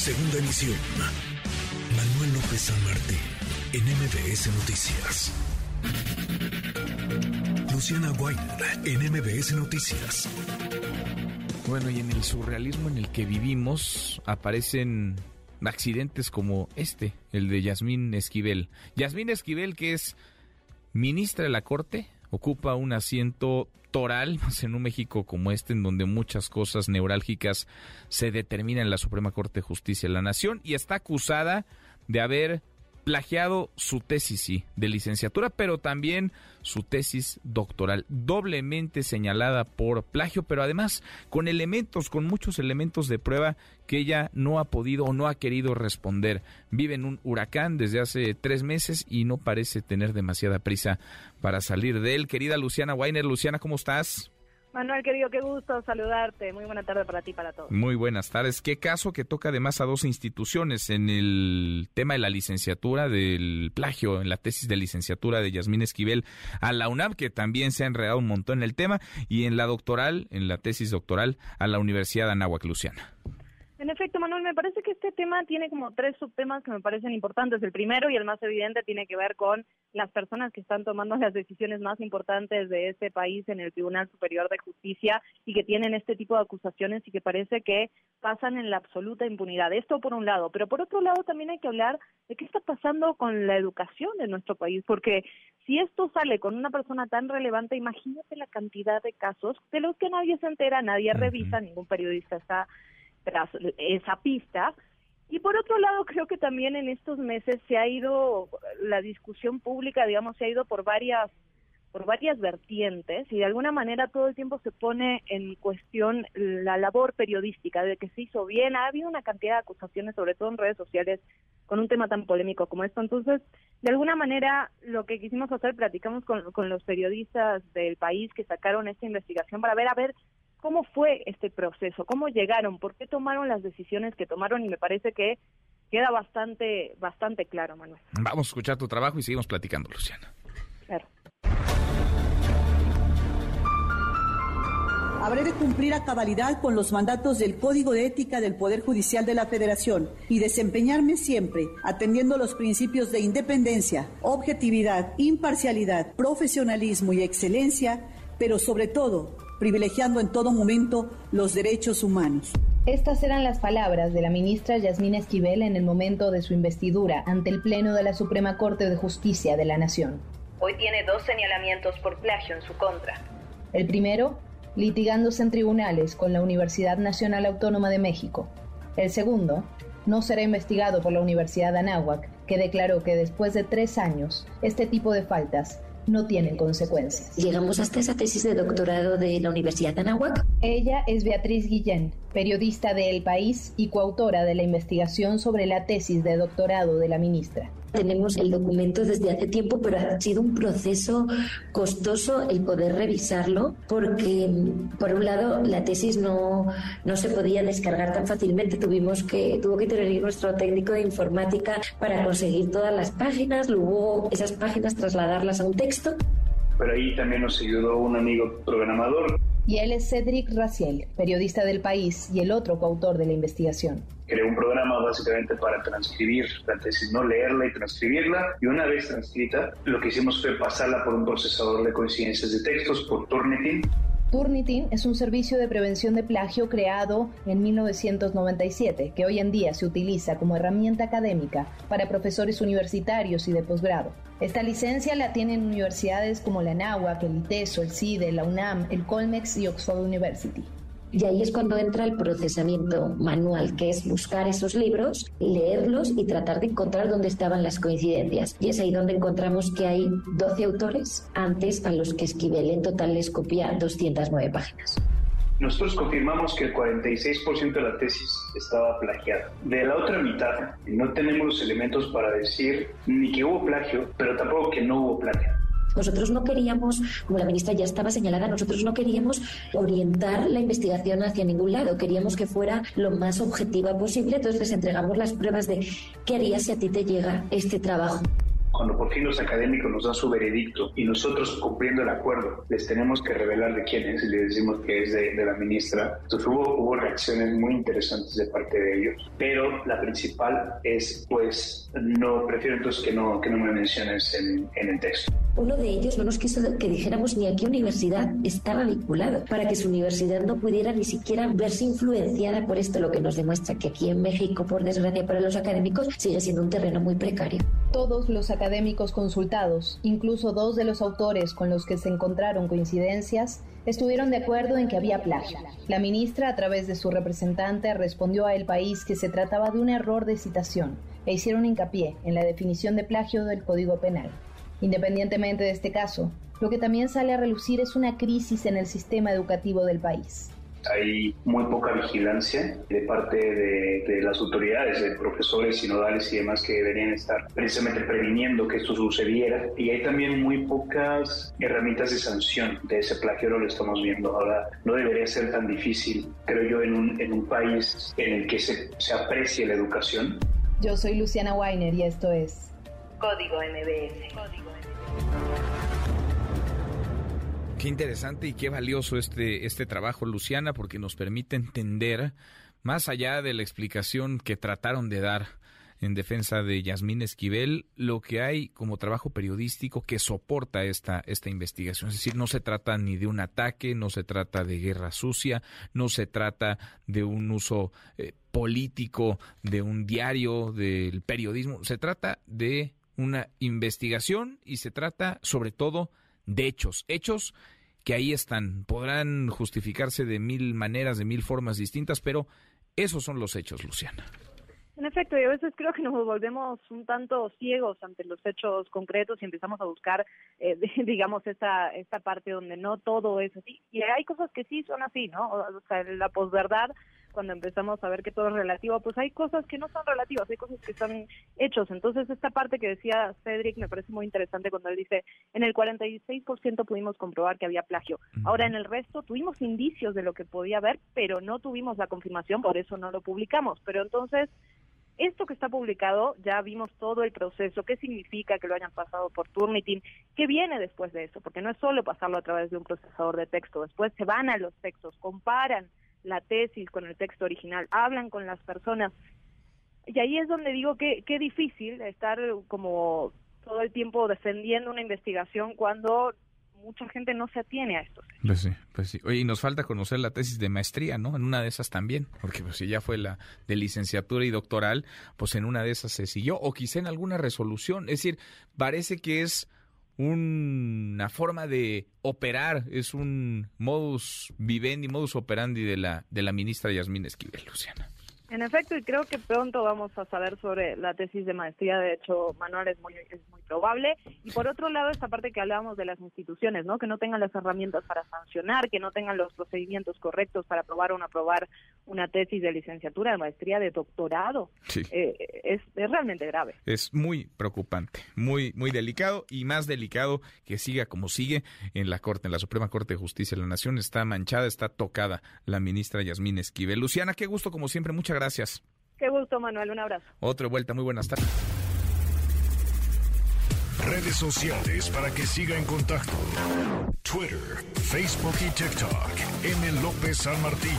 Segunda emisión. Manuel López San Martín, en MBS Noticias. Luciana Weiner, en MBS Noticias. Bueno, y en el surrealismo en el que vivimos aparecen accidentes como este, el de Yasmín Esquivel. Yasmín Esquivel, que es ministra de la Corte, ocupa un asiento toral en un México como este, en donde muchas cosas neurálgicas se determinan en la Suprema Corte de Justicia de la Nación y está acusada de haber plagiado su tesis, sí, de licenciatura, pero también su tesis doctoral, doblemente señalada por plagio, pero además con elementos, con muchos elementos de prueba que ella no ha podido o no ha querido responder. Vive en un huracán desde hace tres meses y no parece tener demasiada prisa para salir de él. Querida Luciana Weiner, Luciana, ¿cómo estás? Manuel, querido, qué gusto saludarte. Muy buena tarde para ti para todos. Muy buenas tardes. Qué caso que toca además a dos instituciones en el tema de la licenciatura del plagio, en la tesis de licenciatura de Yasmín Esquivel a la UNAM, que también se ha enredado un montón en el tema, y en la doctoral, en la tesis doctoral a la Universidad de Anáhuac, Luciana. Manuel, me parece que este tema tiene como tres subtemas que me parecen importantes. El primero y el más evidente tiene que ver con las personas que están tomando las decisiones más importantes de este país en el Tribunal Superior de Justicia y que tienen este tipo de acusaciones y que parece que pasan en la absoluta impunidad. Esto por un lado, pero por otro lado también hay que hablar de qué está pasando con la educación de nuestro país, porque si esto sale con una persona tan relevante, imagínate la cantidad de casos de los que nadie se entera, nadie revisa, ningún periodista está tras esa pista. Y por otro lado, creo que también en estos meses se ha ido, la discusión pública, digamos, se ha ido por varias por varias vertientes y de alguna manera todo el tiempo se pone en cuestión la labor periodística de que se hizo bien. Ha habido una cantidad de acusaciones, sobre todo en redes sociales, con un tema tan polémico como esto. Entonces, de alguna manera, lo que quisimos hacer, platicamos con, con los periodistas del país que sacaron esta investigación para ver, a ver, cómo fue este proceso, cómo llegaron, por qué tomaron las decisiones que tomaron y me parece que queda bastante bastante claro, Manuel. Vamos a escuchar tu trabajo y seguimos platicando, Luciana. Claro. Habré de cumplir a cabalidad con los mandatos del Código de Ética del Poder Judicial de la Federación y desempeñarme siempre atendiendo los principios de independencia, objetividad, imparcialidad, profesionalismo y excelencia, pero sobre todo privilegiando en todo momento los derechos humanos. Estas eran las palabras de la ministra Yasmín Esquivel en el momento de su investidura ante el Pleno de la Suprema Corte de Justicia de la Nación. Hoy tiene dos señalamientos por plagio en su contra. El primero, litigándose en tribunales con la Universidad Nacional Autónoma de México. El segundo, no será investigado por la Universidad de Anáhuac, que declaró que después de tres años, este tipo de faltas no tienen consecuencias. Llegamos hasta esa tesis de doctorado de la Universidad de Anáhuac. Ella es Beatriz Guillén, periodista de El País y coautora de la investigación sobre la tesis de doctorado de la ministra. Tenemos el documento desde hace tiempo, pero ha sido un proceso costoso el poder revisarlo, porque por un lado la tesis no, no se podía descargar tan fácilmente. Tuvimos que, tuvo que tener nuestro técnico de informática para conseguir todas las páginas, luego esas páginas trasladarlas a un texto. Pero ahí también nos ayudó un amigo programador y él es Cedric Raciel, periodista del país y el otro coautor de la investigación. Creé un programa básicamente para transcribir la tesis, no leerla y transcribirla. Y una vez transcrita, lo que hicimos fue pasarla por un procesador de coincidencias de textos, por Turnitin. Turnitin es un servicio de prevención de plagio creado en 1997 que hoy en día se utiliza como herramienta académica para profesores universitarios y de posgrado. Esta licencia la tienen universidades como la NAWAC, el ITESO, el CIDE, la UNAM, el Colmex y Oxford University. Y ahí es cuando entra el procesamiento manual, que es buscar esos libros, leerlos y tratar de encontrar dónde estaban las coincidencias. Y es ahí donde encontramos que hay 12 autores antes a los que Esquivel en total les copia 209 páginas. Nosotros confirmamos que el 46% de la tesis estaba plagiada. De la otra mitad, no tenemos los elementos para decir ni que hubo plagio, pero tampoco que no hubo plagio. Nosotros no queríamos, como la ministra ya estaba señalada, nosotros no queríamos orientar la investigación hacia ningún lado, queríamos que fuera lo más objetiva posible, entonces les entregamos las pruebas de qué harías si a ti te llega este trabajo cuando por fin los académicos nos dan su veredicto y nosotros cumpliendo el acuerdo les tenemos que revelar de quién es y le decimos que es de, la ministra, entonces hubo, hubo reacciones muy interesantes de parte de ellos. Pero la principal es, pues, no, prefiero entonces que no, que no me menciones en, en el texto. Uno de ellos no nos quiso que dijéramos ni a qué universidad estaba vinculado, para que su universidad no pudiera ni siquiera verse influenciada por esto, lo que nos demuestra que aquí en México, por desgracia para los académicos, sigue siendo un terreno muy precario. Todos los académicos consultados, incluso dos de los autores con los que se encontraron coincidencias, estuvieron de acuerdo en que había plagio. La ministra, a través de su representante, respondió a El País que se trataba de un error de citación e hicieron hincapié en la definición de plagio del Código Penal. Independientemente de este caso, lo que también sale a relucir es una crisis en el sistema educativo del país. Hay muy poca vigilancia de parte de, las autoridades, de profesores sinodales y demás que deberían estar precisamente previniendo que esto sucediera. Y hay también muy pocas herramientas de sanción de ese plagio, lo estamos viendo. Ahora, no debería ser tan difícil, creo yo, en un, en un país en el que se, se aprecie la educación. Yo soy Luciana Weiner y esto es Código MBS. Qué interesante y qué valioso este, este trabajo, Luciana, porque nos permite entender, más allá de la explicación que trataron de dar en defensa de Yasmín Esquivel, lo que hay como trabajo periodístico que soporta esta, esta investigación. Es decir, no se trata ni de un ataque, no se trata de guerra sucia, no se trata de un uso eh, político de un diario, del periodismo, se trata de una investigación y se trata sobre todo de hechos, hechos que ahí están, podrán justificarse de mil maneras, de mil formas distintas, pero esos son los hechos, Luciana. En efecto, y a veces creo que nos volvemos un tanto ciegos ante los hechos concretos y empezamos a buscar, eh, digamos, esta, esta parte donde no todo es así. Y hay cosas que sí son así, ¿no? O sea, la posverdad cuando empezamos a ver que todo es relativo, pues hay cosas que no son relativas, hay cosas que son hechos. Entonces, esta parte que decía Cedric me parece muy interesante cuando él dice, en el 46% pudimos comprobar que había plagio. Ahora, en el resto tuvimos indicios de lo que podía haber, pero no tuvimos la confirmación, por eso no lo publicamos. Pero entonces, esto que está publicado, ya vimos todo el proceso, qué significa que lo hayan pasado por Turnitin, qué viene después de eso, porque no es solo pasarlo a través de un procesador de texto, después se van a los textos, comparan la tesis con el texto original, hablan con las personas. Y ahí es donde digo que qué difícil estar como todo el tiempo defendiendo una investigación cuando mucha gente no se atiene a esto. Pues sí, pues sí. Oye, y nos falta conocer la tesis de maestría, ¿no? En una de esas también, porque pues si ya fue la de licenciatura y doctoral, pues en una de esas se siguió, o quizá en alguna resolución. Es decir, parece que es una forma de operar, es un modus vivendi, modus operandi de la, de la ministra Yasmín Esquivel, Luciana. En efecto, y creo que pronto vamos a saber sobre la tesis de maestría. De hecho, Manuel es muy, es muy probable. Y por otro lado, esta parte que hablábamos de las instituciones, ¿no? Que no tengan las herramientas para sancionar, que no tengan los procedimientos correctos para aprobar o no aprobar una tesis de licenciatura, de maestría, de doctorado. Sí. Eh, es, es, realmente grave. Es muy preocupante, muy, muy delicado y más delicado que siga como sigue en la Corte, en la Suprema Corte de Justicia de la Nación. Está manchada, está tocada la ministra Yasmín Esquivel. Luciana, qué gusto, como siempre. Muchas gracias. Qué gusto, Manuel. Un abrazo. Otra vuelta. Muy buenas tardes. Redes sociales para que siga en contacto: Twitter, Facebook y TikTok. M. López San Martín.